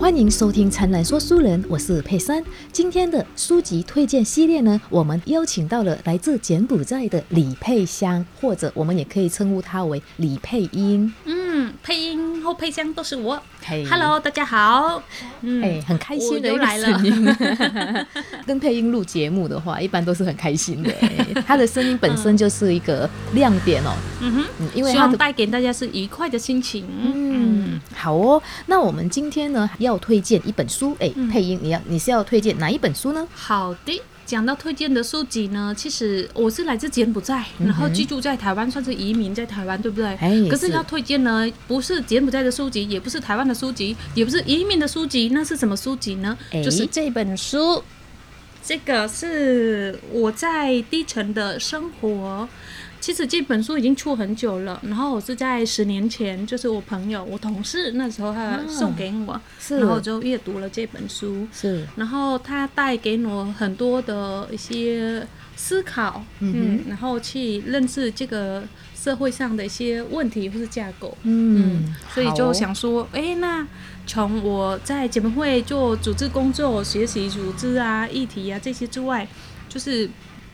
欢迎收听《灿烂说书人》，我是佩珊。今天的书籍推荐系列呢，我们邀请到了来自柬埔寨的李佩香，或者我们也可以称呼她为李佩英。嗯，配音或配香都是我。嘿 Hello，大家好。嗯，哎，很开心的来了。跟配音录节目的话，一般都是很开心的。哎她的声音本身就是一个亮点哦。嗯哼，嗯，因为他的希望带给大家是愉快的心情。嗯，好哦。那我们今天呢要推荐一本书，哎，嗯配音你要你是要推荐哪一本书呢？好的。讲到推荐的书籍呢，其实我是来自柬埔寨，然后居住在台湾，算是移民在台湾，对不对？哎可是要推荐呢，不是柬埔寨的书籍，也不是台湾的书籍，也不是移民的书籍，那是什么书籍呢？哎就是这本书。这个是我在低层的生活。其实这本书已经出很久了，然后我是在十年前，就是我朋友、我同事那时候他送给我，是。然后我就阅读了这本书，是。然后他带给我很多的一些思考，嗯嗯，然后去认识这个社会上的一些问题或是架构，嗯，所以就想说，哎，那从我在姐妹会做组织工作、学习组织啊、议题啊这些之外，就是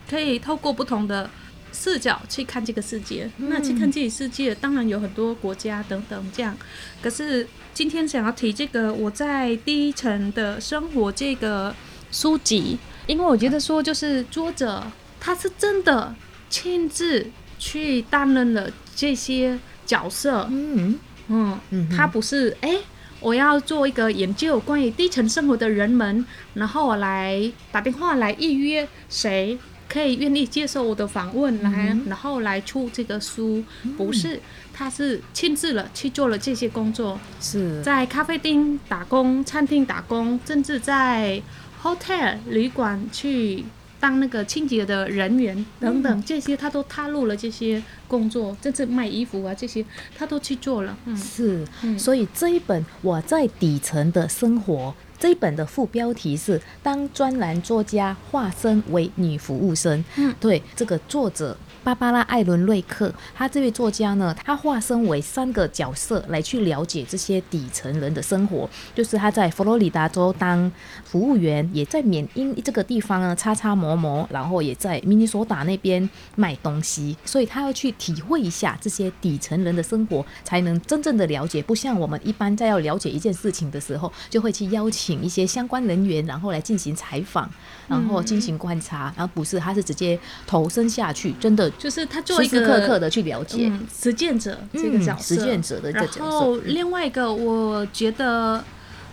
可以透过不同的视角去看这个世界。那去看这个世界，当然有很多国家等等这样。可是今天想要提这个我在第一层的生活这个书籍，因为我觉得说，就是作者他是真的亲自去担任了这些角色，嗯嗯，嗯他不是哎、诶我要做一个研究关于低层生活的人们，然后我来打电话来预约谁可以愿意接受我的访问来，嗯然后来出这个书，不是，他是亲自了去做了这些工作，是在咖啡厅打工、餐厅打工，甚至在 hotel 旅馆去当那个清洁的人员等等，这些他都踏入了这些工作，甚至卖衣服啊这些他都去做了。嗯，是，嗯所以这一本我在底层的生活。这一本的副标题是“当专栏作家化身为女服务生”。嗯对，这个作者芭芭拉·艾伦瑞克，他这位作家呢，他化身为三个角色来去了解这些底层人的生活。就是他在佛罗里达州当服务员，也在缅因这个地方呢擦擦磨磨，然后也在明尼索达那边卖东西，所以他要去体会一下这些底层人的生活，才能真正的了解。不像我们一般在要了解一件事情的时候，就会去邀请一些相关人员，然后来进行采访，然后进行观察，然后不是，他是直接投身下去，真的就是他做时时一个刻刻的去了解。嗯实践者这个嗯角色，实践者的角色。后另外一个，我觉得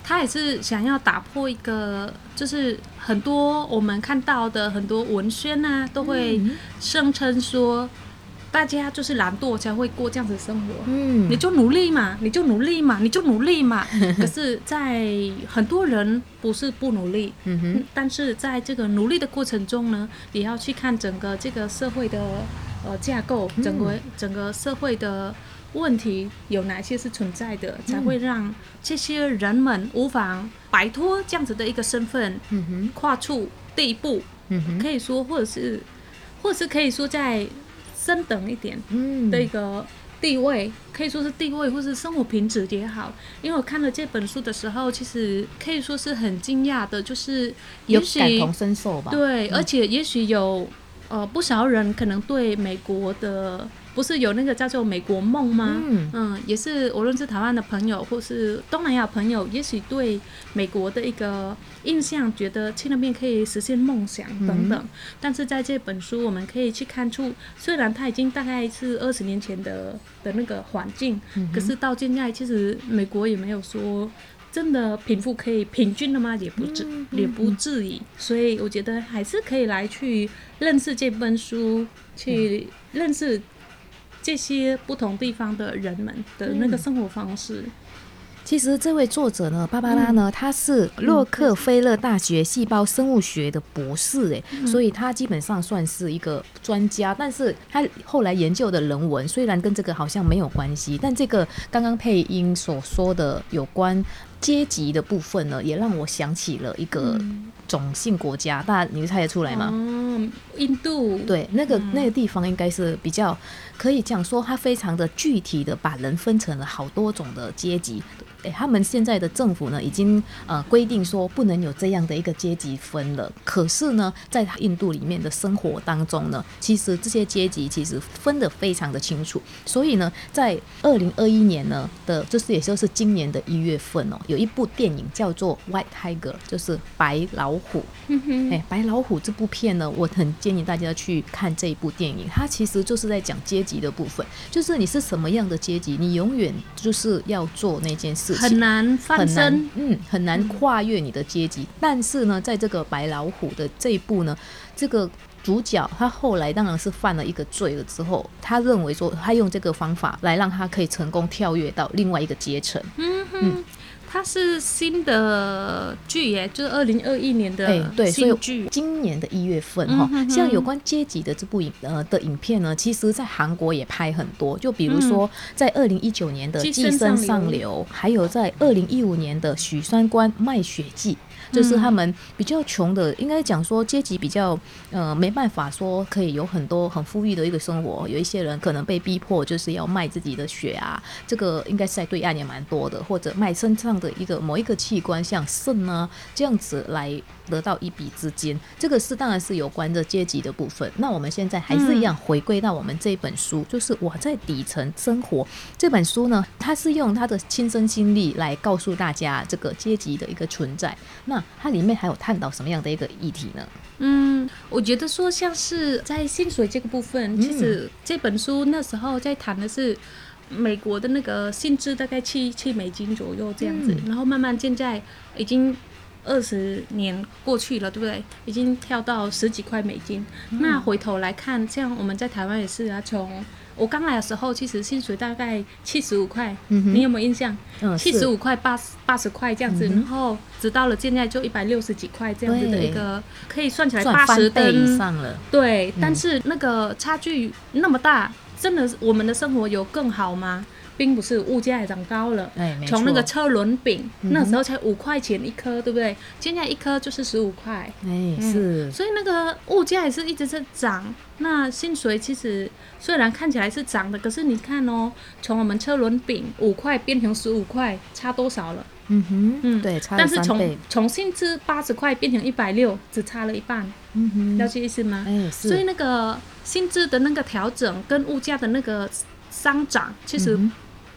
他也是想要打破一个，就是很多我们看到的很多文宣啊，都会嗯。声称说，大家就是懒惰才会过这样子的生活。嗯。你就努力嘛，你就努力嘛，你就努力嘛。可是，在很多人不是不努力，嗯哼。嗯，但是在这个努力的过程中呢，也要去看整个这个社会的呃架构，整个、整个社会的问题有哪些是存在的，才会让这些人们无法摆脱这样子的一个身份，嗯哼。跨出第一步，嗯可以说，或者是，或者是可以说再升等一点嗯的一个。地位可以说是地位，或是生活品质也好。因为我看了这本书的时候，其实可以说是很惊讶的，就是有也许感同身受吧？对，而且也许有呃不少人可能对美国的不是有那个叫做美国梦吗？嗯也是无论是台湾的朋友或是东南亚朋友，也许对美国的一个印象，觉得去那边可以实现梦想等等。但是在这本书，我们可以去看出，虽然它已经大概是二十年前的的那个环境，可是到现在，其实美国也没有说。真的贫富可以平均了吗？也不至，也不至于。所以我觉得还是可以来去认识这本书，去认识这些不同地方的人们的那个生活方式。其实这位作者呢，芭芭拉呢，他是洛克菲勒大学细胞生物学的博士，哎、所以他基本上算是一个专家。但是他后来研究的人文虽然跟这个好像没有关系，但这个刚刚配音所说的有关阶级的部分呢，也让我想起了一个种姓国家，大家你猜得出来吗？哦，印度，对，那个、那个地方应该是比较可以讲说，它非常的具体的把人分成了好多种的阶级。诶，他们现在的政府呢，已经呃规定说不能有这样的一个阶级分了。可是呢，在印度里面的生活当中呢，其实这些阶级其实分得非常的清楚。所以呢，在二零二一年呢的，就是也就是今年的一月份哦，有一部电影叫做《White Tiger》，就是白老虎。哎，白老虎这部片呢，我很建议大家去看这一部电影。它其实就是在讲阶级的部分，就是你是什么样的阶级，你永远就是要做那件事情，很难翻身，嗯，很难跨越你的阶级。但是呢，在这个白老虎的这一部呢，这个主角他后来当然是犯了一个罪了之后，他认为说他用这个方法来让他可以成功跳跃到另外一个阶层。嗯哼。它是新的剧耶，就是二零二一年的对新剧。今年的一月份哈，像有关阶级的这部影呃的影片呢，其实在韩国也拍很多。就比如说在二零一九年的《寄生上流》，还有在二零一五年的《许三观卖血记》。就是他们比较穷的，应该讲说阶级比较呃没办法说可以有很多很富裕的一个生活，有一些人可能被逼迫就是要卖自己的血啊，这个应该是在对岸也蛮多的，或者卖身上的一个某一个器官，像肾啊这样子来得到一笔资金，这个是当然是有关的阶级的部分。那我们现在还是一样回归到我们这本书，就是我在底层生活这本书呢，它是用他的亲身经历来告诉大家这个阶级的一个存在。那它里面还有探讨什么样的一个议题呢？嗯，我觉得说像是在薪水这个部分，其实这本书那时候在谈的是美国的那个薪资大概七七美金左右这样子，然后慢慢现在已经二十年过去了，对不对？已经跳到十几块美金。那回头来看，像我们在台湾也是啊，从我刚来的时候，其实薪水大概七十五块，你有没有印象？七十五块八十八十块这样子，然后直到了现在就一百六十几块这样子的一个，可以算起来八十倍以上了。对，但是那个差距那么大，真的我们的生活有更好吗？并不是物价也涨高了，从那个车轮饼那时候才五块钱一颗，对不对？现在一颗就是十五块，哎，是。所以那个物价也是一直在涨。那薪水其实虽然看起来是涨的，可是你看哦，从我们车轮饼五块变成十五块，差多少了？嗯哼，嗯，对，差但是从从薪资八十块变成一百六，只差了一半。嗯哼，了解意思吗？所以那个薪资的那个调整跟物价的那个上涨，其实。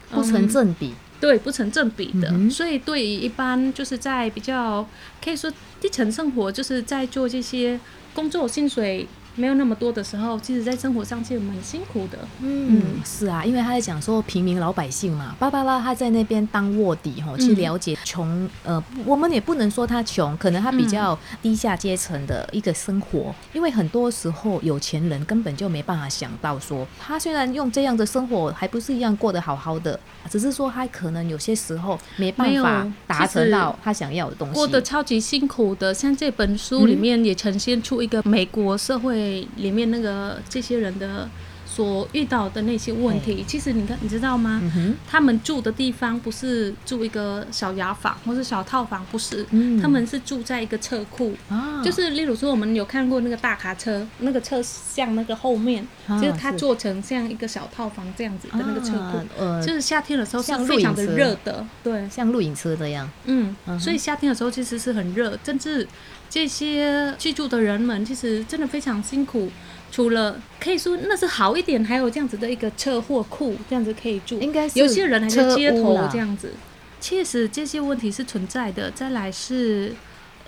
不成正比，对，不成正比的。所以，对于一般就是在比较可以说低层生活，就是在做这些工作，薪水。没有那么多的时候，其实，在生活上其实蛮辛苦的。嗯，是啊，因为他在讲说平民老百姓嘛，芭芭拉他在那边当卧底哈，去了解穷呃，我们也不能说他穷，可能他比较低下阶层的一个生活。因为很多时候有钱人根本就没办法想到说，他虽然用这样的生活，还不是一样过得好好的，只是说他可能有些时候没办法达成到他想要的东西，过得超级辛苦的。像这本书里面也呈现出一个美国社会。里面那个这些人的。所遇到的那些问题，其实你看，你知道吗？他们住的地方不是住一个小雅房或是小套房，不是，他们是住在一个车库。啊就是例如说，我们有看过那个大卡车，那个车像那个后面，就是它做成像一个小套房这样子的那个车库。就是夏天的时候是非常的热的，对，像露营车这样。嗯，所以夏天的时候其实是很热，甚至这些居住的人们其实真的非常辛苦。除了可以说那是好一点，还有这样子的一个车货库，这样子可以住。应该是有些人还在街头这样子，确实这些问题是存在的。再来是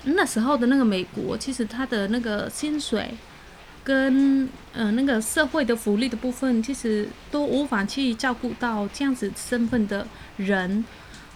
那时候的那个美国，其实他的那个薪水跟呃那个社会的福利的部分，其实都无法去照顾到这样子身份的人。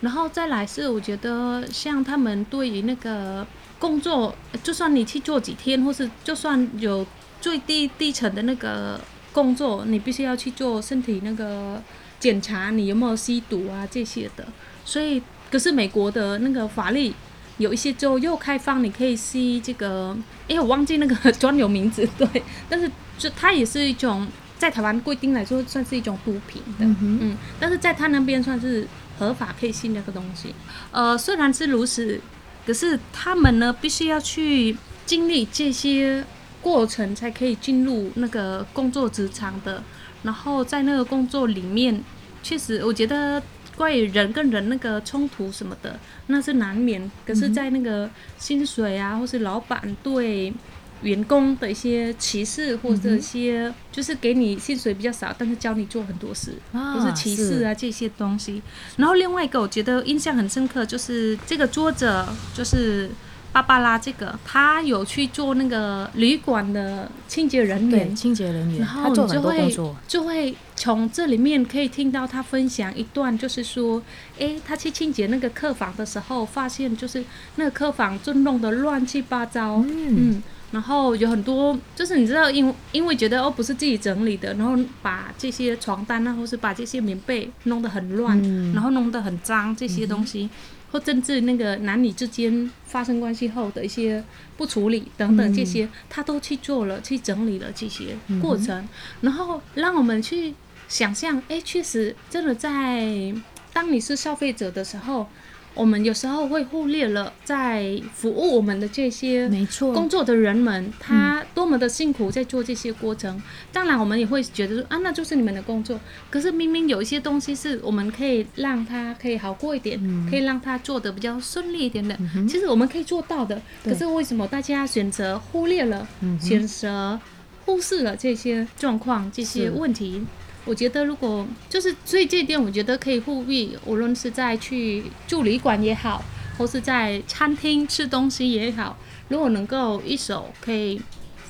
然后再来是我觉得像他们对于那个工作，就算你去做几天，或是就算有。最低低层的那个工作，你必须要去做身体那个检查，你有没有吸毒啊这些的。所以，可是美国的那个法律有一些州又开放，你可以吸这个，哎，我忘记那个专有名字，对。但是，就它也是一种在台湾规定来说，算是一种毒品的，嗯。但是在他那边算是合法可以吸那个东西。呃，虽然是如此，可是他们呢，必须要去经历这些。过程才可以进入那个工作职场的，然后在那个工作里面，确实我觉得关于人跟人那个冲突什么的，那是难免。可是，在那个薪水啊，或是老板对员工的一些歧视，或者一些就是给你薪水比较少，但是教你做很多事，啊或是歧视啊这些东西。然后另外一个我觉得印象很深刻，就是这个作者就是芭芭拉这个，他有去做那个旅馆的清洁人员，清洁人员，然后你就会就会从这里面可以听到他分享一段，就是说，诶，他去清洁那个客房的时候，发现就是那个客房就弄得乱七八糟，嗯。嗯，然后有很多，就是你知道，因因为觉得哦不是自己整理的，然后把这些床单啊，或是把这些棉被弄得很乱，嗯。然后弄得很脏这些东西，或甚至那个男女之间发生关系后的一些不处理等等这些，他都去做了，去整理了这些过程，然后让我们去想象，哎，确实真的在当你是消费者的时候。我们有时候会忽略了在服务我们的这些没错，工作的人们，他多么的辛苦在做这些过程。当然，我们也会觉得说啊，那就是你们的工作。可是明明有一些东西是我们可以让他可以好过一点，可以让他做的比较顺利一点的。其实我们可以做到的。可是为什么大家选择忽略了，选择忽视了这些状况、这些问题？我觉得，如果就是所以这一点，我觉得可以呼吁，无论是在去住旅馆也好，或是在餐厅吃东西也好，如果能够一手可以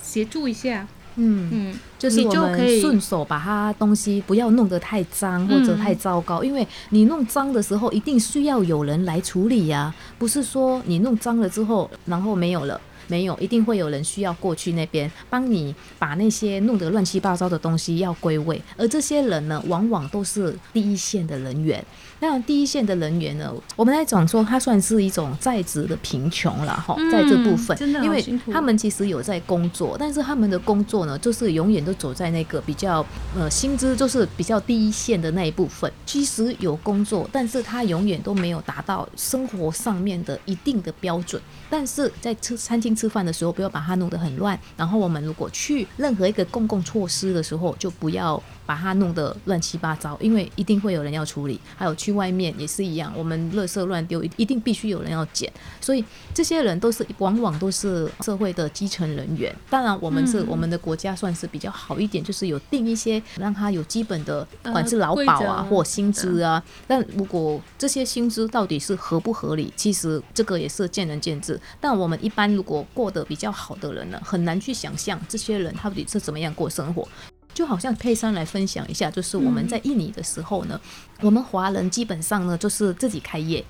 协助一下，嗯。嗯，就是我你就可以们顺手把它东西不要弄得太脏或者嗯太糟糕，因为你弄脏的时候一定需要有人来处理呀、不是说你弄脏了之后然后没有了。没有，一定会有人需要过去那边帮你把那些弄得乱七八糟的东西要归位，而这些人呢，往往都是第一线的人员。那第一线的人员呢，我们来讲说，他算是一种在职的贫穷了哈，嗯在这部分，真的好因为他们其实有在工作，但是他们的工作呢，就是永远都走在那个比较呃薪资就是比较第一线的那一部分。其实有工作，但是他永远都没有达到生活上面的一定的标准。但是在吃餐厅吃饭的时候，不要把它弄得很乱。然后我们如果去任何一个公共措施的时候，就不要把它弄得乱七八糟，因为一定会有人要处理。还有去外面也是一样，我们垃圾乱丢，一一定必须有人要捡。所以这些人都是往往都是社会的基层人员。当然，我们是、嗯我们的国家算是比较好一点，就是有定一些让他有基本的，不管是劳保啊、或薪资啊。但如果这些薪资到底是合不合理，其实这个也是见仁见智。但我们一般如果过得比较好的人呢，很难去想象这些人到底是怎么样过生活。就好像佩珊来分享一下，就是我们在印尼的时候呢，我们华人基本上呢就是自己开业，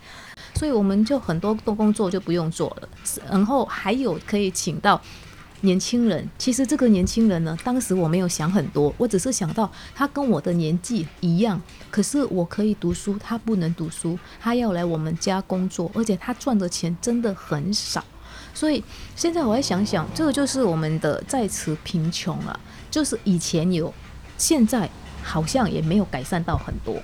所以我们就很多多工作就不用做了，然后还有可以请到年轻人。其实这个年轻人呢，当时我没有想很多，我只是想到他跟我的年纪一样，可是我可以读书，他不能读书，他要来我们家工作，而且他赚的钱真的很少。所以现在我在想想，这个就是我们的在此贫穷啊，就是以前有，现在好像也没有改善到很多，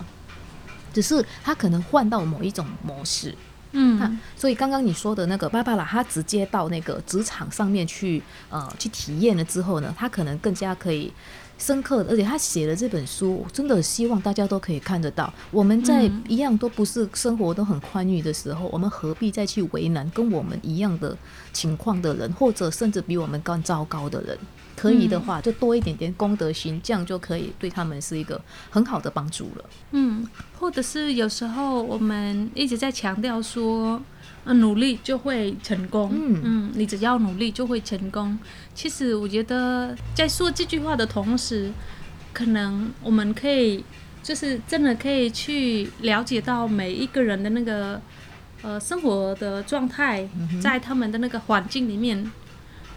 只是他可能换到某一种模式。嗯那所以刚刚你说的那个芭芭拉，她直接到那个职场上面去，呃，去体验了之后呢，她可能更加可以深刻的，而且他写了这本书，真的希望大家都可以看得到。我们在嗯一样都不是生活都很宽裕的时候，我们何必再去为难跟我们一样的情况的人，或者甚至比我们更糟糕的人？可以的话，就多一点点功德心，这样就可以对他们是一个很好的帮助了。嗯，或者是有时候我们一直在强调说，呃，努力就会成功。嗯嗯，你只要努力就会成功。其实我觉得在说这句话的同时，可能我们可以就是真的可以去了解到每一个人的那个呃生活的状态，在他们的那个环境里面，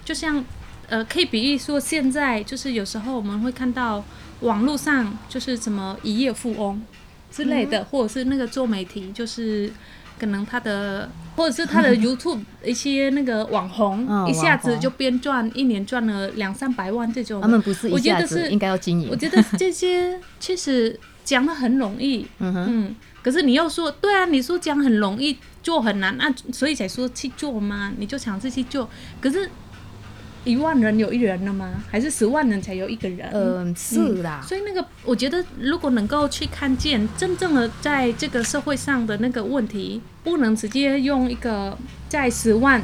就像呃，可以比喻说，现在就是有时候我们会看到网络上就是什么一夜富翁之类的，或者是那个做媒体，就是可能他的或者是他的 YouTube 一些那个网红，嗯一下子就边赚一年赚了两三百万这种。他们不是一我觉下得是子应该要经营。我，觉得这些确实讲的很容易，嗯哼，嗯，可是你要说，对啊，你说讲很容易，做很难，那、所以才说去做嘛，你就尝试去做。可是一万人有一人了吗？还是十万人才有一个人？嗯，是啦。所以那个，我觉得如果能够去看见真正的在这个社会上的那个问题，不能直接用一个在十万、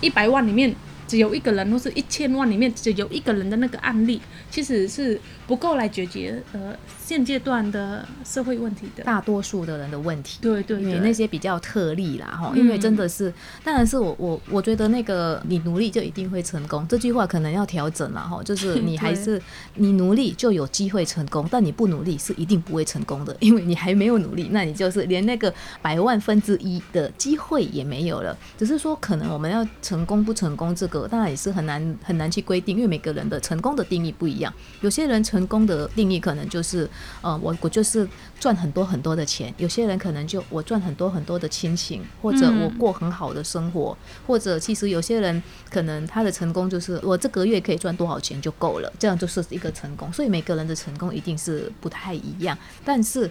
一百万里面。只有一个人，或是一千万里面只有一个人的那个案例，其实是不够来解决呃现阶段的社会问题的。大多数的人的问题，对对，因为那些比较特例啦哈，因为真的是，当然是我我我觉得那个你努力就一定会成功这句话可能要调整了哈，就是你还是你努力就有机会成功，但你不努力是一定不会成功的，因为你还没有努力，那你就是连那个百万分之一的机会也没有了。只是说可能我们要成功不成功这个。当然也是很难很难去规定，因为每个人的成功的定义不一样。有些人成功的定义可能就是，呃，我我就是赚很多很多的钱；有些人可能就我赚很多很多的亲情，或者我过很好的生活，或者其实有些人可能他的成功就是我这个月可以赚多少钱就够了，这样就是一个成功。所以每个人的成功一定是不太一样，但是。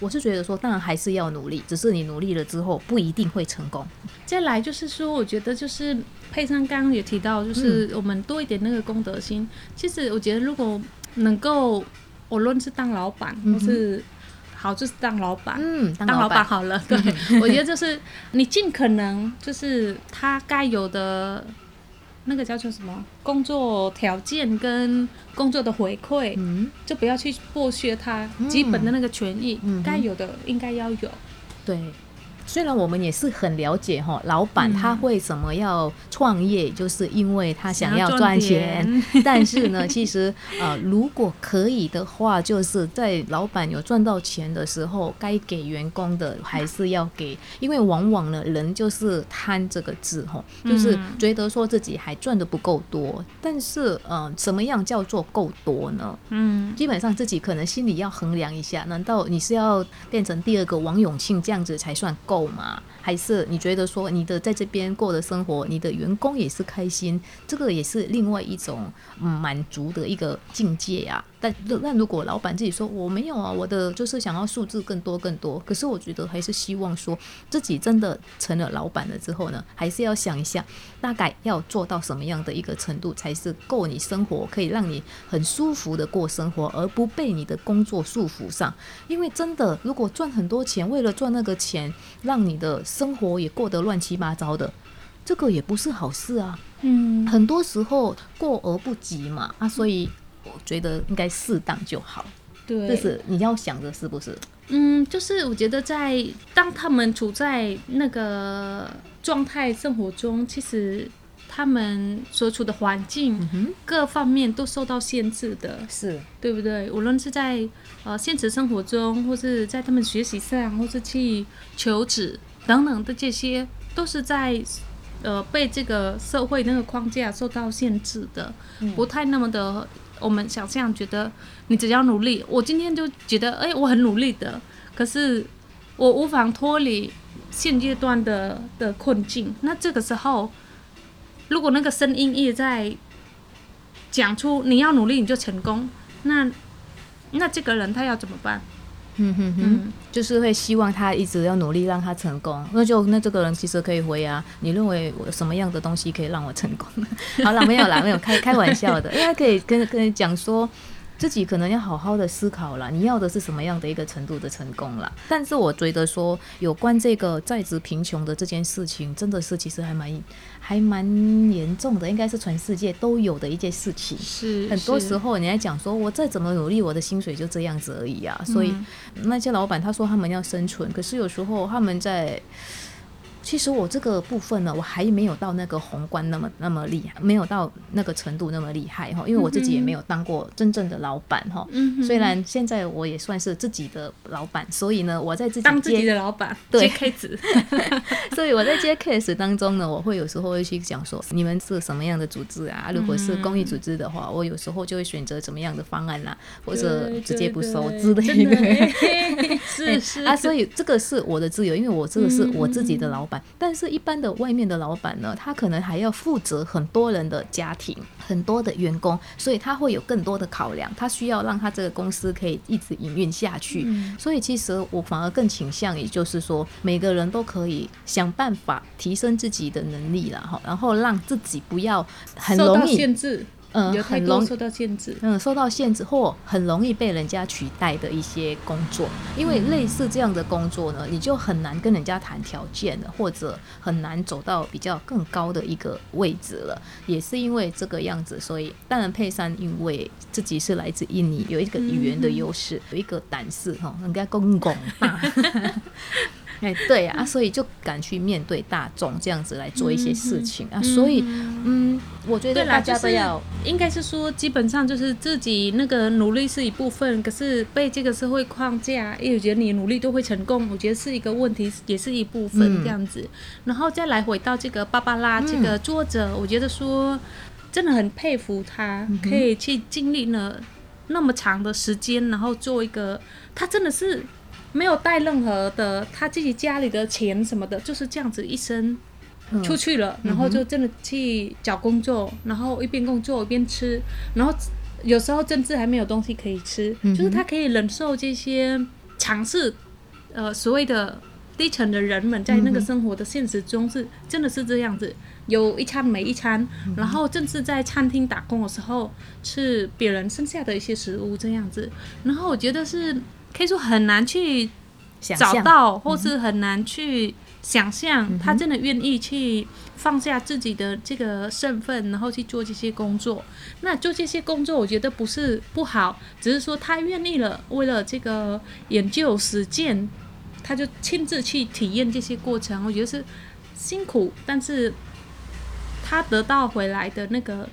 我是觉得说，当然还是要努力，只是你努力了之后不一定会成功。再来就是说，我觉得就是配上刚刚也提到，就是我们多一点那个公德心。其实我觉得，如果能够，无论是当老板，或是好，就是当老板，嗯，当老板好了。对，我觉得就是你尽可能就是他该有的。那个叫做什么？工作条件跟工作的回馈，就不要去剥削他基本的那个权益，该有的应该要有。对。虽然我们也是很了解哈，老板他为什么要创业，就是因为他想要赚钱。但是呢，其实呃，如果可以的话，就是在老板有赚到钱的时候，该给员工的还是要给，因为往往呢，人就是贪这个字哈，就是觉得说自己还赚的不够多。但是呃，什么样叫做够多呢？嗯，基本上自己可能心里要衡量一下，难道你是要变成第二个王永庆这样子才算够？够吗？还是你觉得说你的在这边过的生活，你的员工也是开心，这个也是另外一种满足的一个境界啊。但那如果老板自己说我没有啊，我的就是想要数字更多更多。可是我觉得还是希望说自己真的成了老板了之后呢，还是要想一下，大概要做到什么样的一个程度才是够你生活，可以让你很舒服的过生活，而不被你的工作束缚上。因为真的，如果赚很多钱，为了赚那个钱，让你的生活也过得乱七八糟的，这个也不是好事啊。嗯，很多时候过而不及嘛啊，所以。我觉得应该适当就好，对，这是你要想的，是不是？嗯，就是我觉得在当他们处在那个状态生活中，其实他们所处的环境各方面都受到限制的，是对不对？无论是在呃现实生活中，或是在他们学习上，或是去求职等等的这些，都是在呃被这个社会那个框架受到限制的，不太那么的。我们想象觉得你只要努力，我今天就觉得哎，我很努力的，可是我无法脱离现阶段的的困境。那这个时候，如果那个声音一直在讲出你要努力你就成功，那那这个人他要怎么办？嗯哼哼，就是会希望他一直要努力让他成功，那就那这个人其实可以回啊，你认为我什么样的东西可以让我成功？好了，没有啦，没有开开玩笑的，因为可以跟跟你讲说。自己可能要好好的思考了，你要的是什么样的一个程度的成功了？但是我觉得说，有关这个在职贫穷的这件事情，真的是其实还蛮还蛮严重的，应该是全世界都有的一件事情。是，很多时候你在讲说，我再怎么努力，我的薪水就这样子而已啊。所以那些老板他说他们要生存，可是有时候他们在。其实我这个部分呢，我还没有到那个宏观那么那么厉害，没有到那个程度那么厉害哈，因为我自己也没有当过真正的老板哈。虽然现在我也算是自己的老板，所以呢，我在自己当自己的老板对 case，所以我在接 case 当中呢，我会有时候会去讲说，你们是什么样的组织啊？如果是公益组织的话，我有时候就会选择怎么样的方案啦，或者直接不收之类的。是是啊，所以这个是我的自由，因为我这个是我自己的老。板。但是，一般的外面的老板呢，他可能还要负责很多人的家庭、很多的员工，所以他会有更多的考量，他需要让他这个公司可以一直营运下去。所以，其实我反而更倾向，于就是说，每个人都可以想办法提升自己的能力了哈，然后让自己不要很容易限制。嗯，很容易受到限制。嗯，受到限制或很容易被人家取代的一些工作，因为类似这样的工作呢，你就很难跟人家谈条件了，或者很难走到比较更高的一个位置了。也是因为这个样子，所以当然佩珊因为自己是来自印尼，有一个语言的优势，有一个胆识哈，应该更广大。哎，对啊，所以就敢去面对大众，这样子来做一些事情啊。所以，嗯，我觉得大家都要，应该是说，基本上就是自己那个努力是一部分，可是被这个社会框架，因为我觉得你努力都会成功，我觉得是一个问题，也是一部分这样子。然后再来回到这个芭芭拉这个作者，我觉得说真的很佩服他，可以去经历了那么长的时间，然后做一个，他真的是。没有带任何的他自己家里的钱什么的，就是这样子一生出去了，然后就真的去找工作，然后一边工作一边吃，然后有时候甚至还没有东西可以吃，就是他可以忍受这些尝试，呃，所谓的低层的人们在那个生活的现实中是真的是这样子，有一餐没一餐，然后甚至在餐厅打工的时候吃别人剩下的一些食物这样子，然后我觉得是。可以说很难去找到，或是很难去想象，他真的愿意去放下自己的这个身份，然后去做这些工作。那做这些工作，我觉得不是不好，只是说他愿意了，为了这个研究实践，他就亲自去体验这些过程。我觉得是辛苦，但是他得到回来的那个。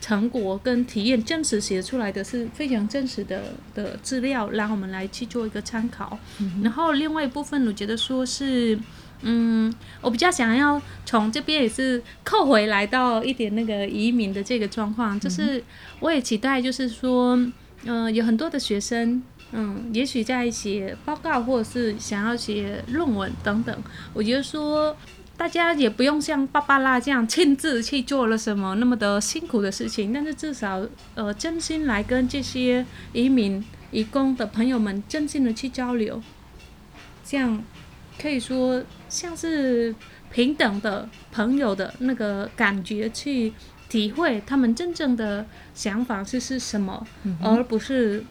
成果跟体验真实写出来的是非常真实的的资料，让我们来去做一个参考。然后另外一部分，我觉得说是，嗯，我比较想要从这边也是扣回来到一点那个移民的这个状况，就是我也期待，就是说，嗯，有很多的学生，嗯，也许在写报告或者是想要写论文等等，我觉得说。大家也不用像芭芭拉这样亲自去做了什么那么的辛苦的事情，但是至少呃真心来跟这些移民、移工的朋友们真心的去交流，这样可以说像是平等的朋友的那个感觉去体会他们真正的想法是是什么，而不是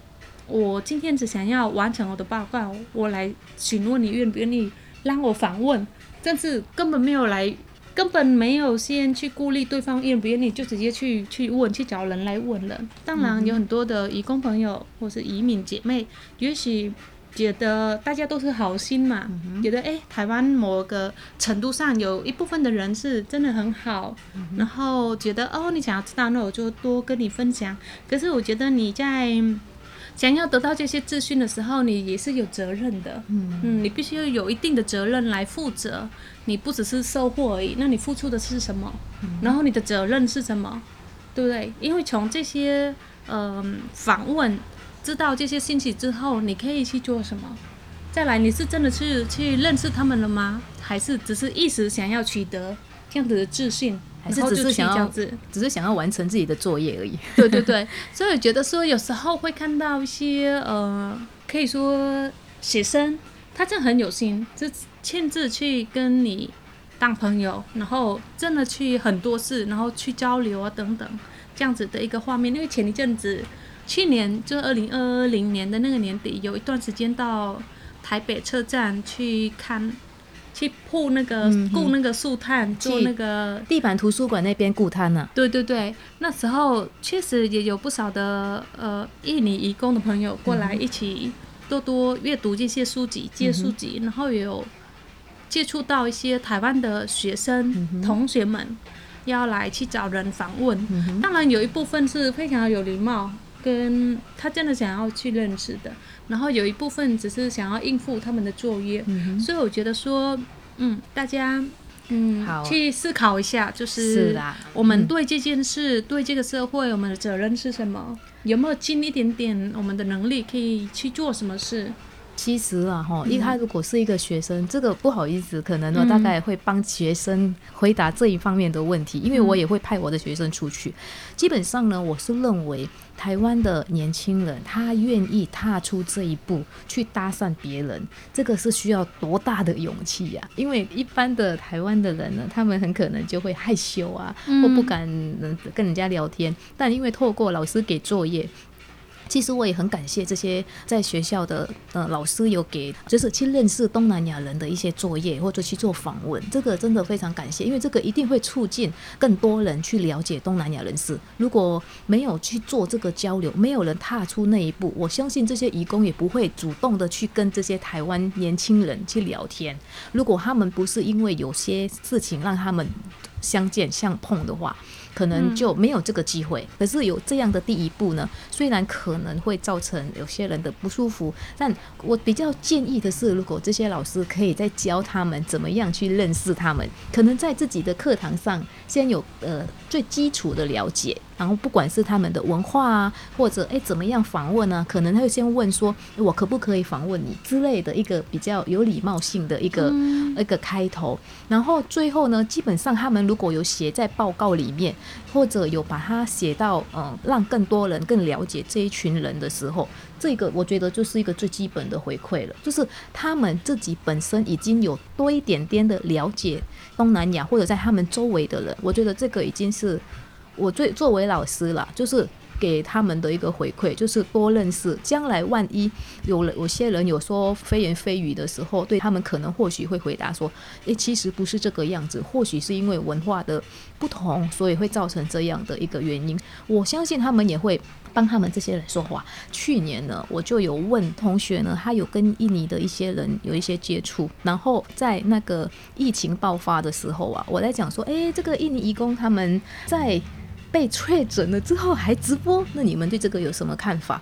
我今天只想要完成我的报告，我来询问你愿不愿意让我访问。但是根本没有来，根本没有先去顾虑对方愿不愿意，就直接去去问，去找人来问了。当然有很多的移工朋友或是移民姐妹，也许觉得大家都是好心嘛，觉得哎，台湾某个程度上有一部分的人是真的很好，然后觉得哦，你想要知道，那我就多跟你分享。可是我觉得你在。想要得到这些资讯的时候，你也是有责任的。嗯嗯，你必须要有一定的责任来负责。你不只是收获而已，那你付出的是什么？然后你的责任是什么？对不对？因为从这些嗯访问知道这些信息之后，你可以去做什么？再来，你是真的去去认识他们了吗？还是只是一时想要取得这样子的自信？还是只是想要，只是想要完成自己的作业而已。对对对，所以我觉得说有时候会看到一些呃，可以说写生，他真的很有心，就亲自去跟你当朋友，然后真的去很多事，然后去交流啊等等，这样子的一个画面。因为前一阵子，去年就二零二零年的那个年底，有一段时间到台北车站去看。去铺那个雇那个树炭，做那个地板图书馆那边雇炭呢？对对对，那时候确实也有不少的呃印尼移工的朋友过来一起多多阅读这些书籍、借书籍，然后也有接触到一些台湾的学生同学们要来去找人访问。当然有一部分是非常有礼貌，跟他真的想要去认识的。然后有一部分只是想要应付他们的作业，所以我觉得说，嗯，大家，嗯，去思考一下，就是我们对这件事、对这个社会，我们的责任是什么？有没有尽一点点我们的能力，可以去做什么事？其实啊，哈，因为他如果是一个学生，这个不好意思，可能我嗯。大概会帮学生回答这一方面的问题，因为我也会派我的学生出去。基本上呢，我是认为台湾的年轻人他愿意踏出这一步去搭讪别人，这个是需要多大的勇气呀、因为一般的台湾的人呢，他们很可能就会害羞啊，或不敢嗯跟人家聊天。但因为透过老师给作业，其实我也很感谢这些在学校的呃老师有给，就是去认识东南亚人的一些作业，或者去做访问，这个真的非常感谢，因为这个一定会促进更多人去了解东南亚人士。如果没有去做这个交流，没有人踏出那一步，我相信这些义工也不会主动的去跟这些台湾年轻人去聊天。如果他们不是因为有些事情让他们相见相碰的话，可能就没有这个机会。可是有这样的第一步呢，虽然可能会造成有些人的不舒服，但我比较建议的是，如果这些老师可以再教他们怎么样去认识他们，可能在自己的课堂上先有呃最基础的了解。然后不管是他们的文化啊，或者诶怎么样访问呢、可能他会先问说，我可不可以访问你之类的一个比较有礼貌性的一个、一个开头。然后最后呢，基本上他们如果有写在报告里面，或者有把它写到嗯、呃让更多人更了解这一群人的时候，这个我觉得就是一个最基本的回馈了，就是他们自己本身已经有多一点点的了解东南亚或者在他们周围的人，我觉得这个已经是我最作为老师啦，就是。给他们的一个回馈就是多认识，将来万一有了有些人有说非言非语的时候，对他们可能或许会回答说：“诶，其实不是这个样子，或许是因为文化的不同，所以会造成这样的一个原因。”我相信他们也会帮他们这些人说话。去年呢，我就有问同学呢，他有跟印尼的一些人有一些接触，然后在那个疫情爆发的时候啊，我在讲说，诶，这个印尼义工他们在被确诊了之后还直播，那你们对这个有什么看法？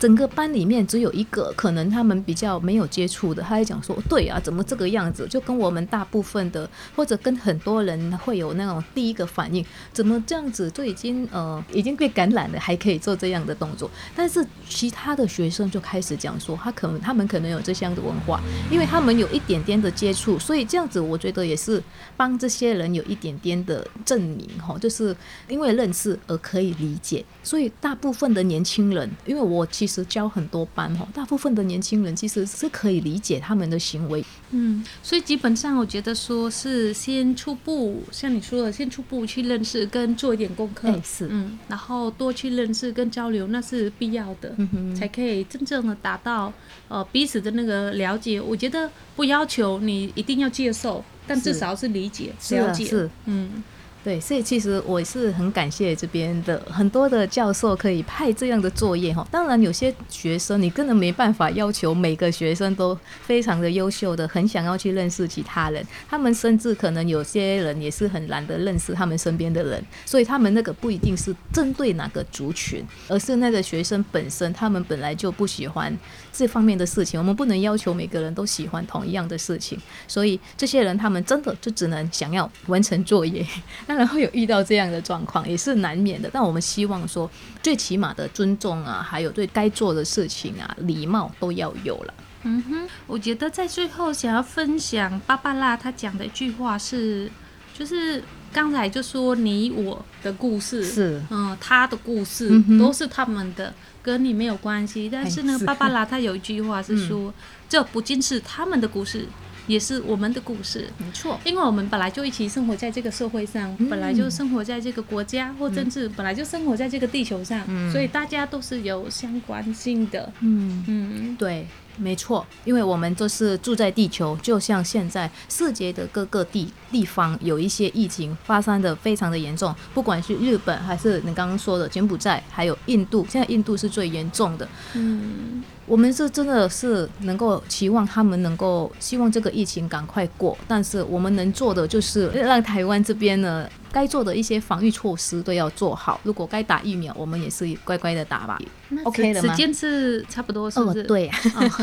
整个班里面只有一个可能他们比较没有接触的，他还讲说，对啊，怎么这个样子？就跟我们大部分的或者跟很多人会有那种第一个反应，怎么这样子就已经呃已经被感染了，还可以做这样的动作？但是其他的学生就开始讲说，他可能他们可能有这样的文化，因为他们有一点点的接触，所以这样子我觉得也是帮这些人有一点点的证明哈，就是因为认识而可以理解，所以大部分的年轻人，因为我其实教很多班哈，大部分的年轻人其实是可以理解他们的行为，嗯，所以基本上我觉得说是先初步，像你说的，先初步去认识跟做一点功课，哎是。嗯，然后多去认识跟交流，那是必要的，嗯哼。才可以真正的达到呃彼此的那个了解。我觉得不要求你一定要接受，但至少是理解、了解，是。嗯。对，所以其实我是很感谢这边的很多的教授可以派这样的作业哈。当然，有些学生你根本没办法要求每个学生都非常的优秀的，很想要去认识其他人。他们甚至可能有些人也是很懒得认识他们身边的人，所以他们那个不一定是针对哪个族群，而是那个学生本身他们本来就不喜欢这方面的事情。我们不能要求每个人都喜欢同一样的事情，所以这些人他们真的就只能想要完成作业。当然会有遇到这样的状况，也是难免的。但我们希望说，最起码的尊重啊，还有对该做的事情啊，礼貌都要有了。嗯哼，我觉得在最后想要分享芭芭拉她讲的一句话是，就是刚才就说你我的故事，是。嗯，他的故事、嗯都是他们的，跟你没有关系。但是呢芭芭拉他有一句话是说，这不仅是他们的故事，也是我们的故事。没错，因为我们本来就一起生活在这个社会上，嗯本来就生活在这个国家，或甚至本来就生活在这个地球上，嗯所以大家都是有相关性的。嗯。嗯，对，没错，因为我们都是住在地球，就像现在世界的各个地地方有一些疫情发生的非常的严重，不管是日本还是你刚刚说的柬埔寨，还有印度，现在印度是最严重的。嗯，我们是真的是能够期望他们能够希望这个疫情赶快过，但是我们能做的就是让台湾这边呢，该做的一些防御措施都要做好。如果该打疫苗，我们也是乖乖的打吧。那 OK 的吗时时间是差不多，是不是？，哦对，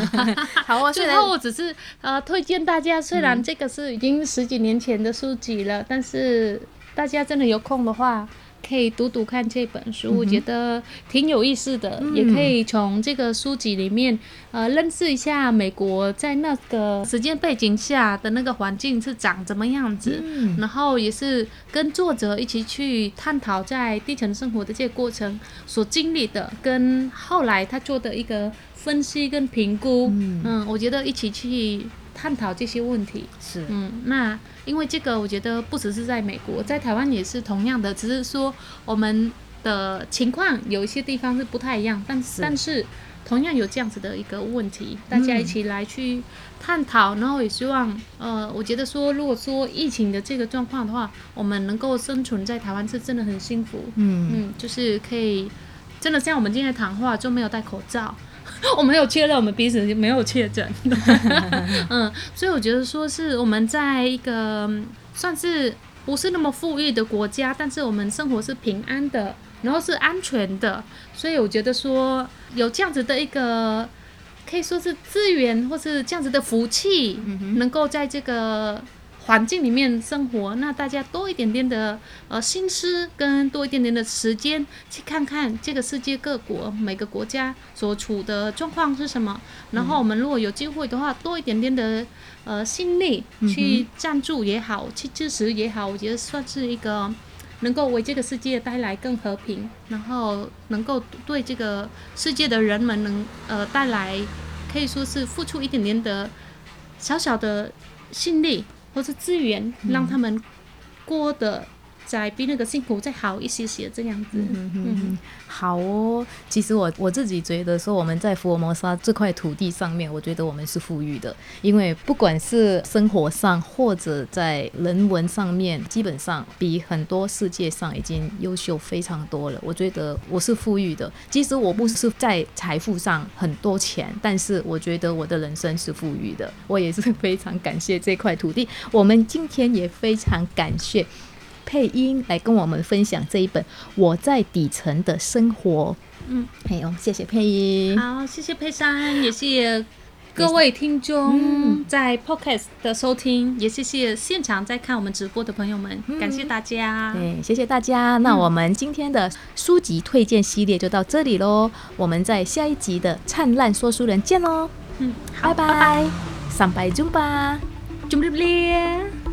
好啊，虽最然后我只是呃推荐大家，虽然这个是已经十几年前的书籍了，但是大家真的有空的话，可以读读看这本书，我觉得挺有意思的，也可以从这个书籍里面呃认识一下美国在那个时间背景下的那个环境是长怎么样子，然后也是跟作者一起去探讨在地层生活的这个过程所经历的，跟后来他做的一个分析跟评估，嗯，我觉得一起去探讨这些问题，是，嗯，那。因为这个，我觉得不只是在美国，在台湾也是同样的，只是说我们的情况有一些地方是不太一样，但是但是同样有这样子的一个问题，大家一起来去探讨，然后也希望，呃，我觉得说，如果说疫情的这个状况的话，我们能够生存在台湾是真的很幸福，嗯嗯，就是可以真的像我们今天谈话就没有戴口罩。我没有确认，我们彼此没有确诊。嗯，所以我觉得说是我们在一个算是不是那么富裕的国家，但是我们生活是平安的，然后是安全的。所以我觉得说有这样子的一个可以说是资源，或是这样子的福气，能够在这个。环境里面生活，那大家多一点点的呃心思，跟多一点点的时间，去看看这个世界各国每个国家所处的状况是什么。然后我们如果有机会的话，多一点点的呃心力去赞助也好，去支持也好，我觉得算是一个能够为这个世界带来更和平，然后能够对这个世界的人们能呃带来可以说是付出一点点的小小的心力。或是资源，让他们过得再比那个幸福再好一些些，这样子。嗯嗯，好哦。其实我我自己觉得说，我们在福尔摩沙这块土地上面，我觉得我们是富裕的，因为不管是生活上或者在人文上面，基本上比很多世界上已经优秀非常多了。我觉得我是富裕的，即使我不是在财富上很多钱，但是我觉得我的人生是富裕的。我也是非常感谢这块土地。我们今天也非常感谢。配音来跟我们分享这一本《我在底层的生活》。嗯，哎呦，谢谢配音。好，谢谢佩珊，也谢谢各位听众在 Podcast 的收听，也谢谢现场在看我们直播的朋友们，感谢大家。对，谢谢大家。那我们今天的书籍推荐系列就到这里喽，我们在下一集的灿烂说书人见喽。嗯，拜拜，上拜中吧，中不咧。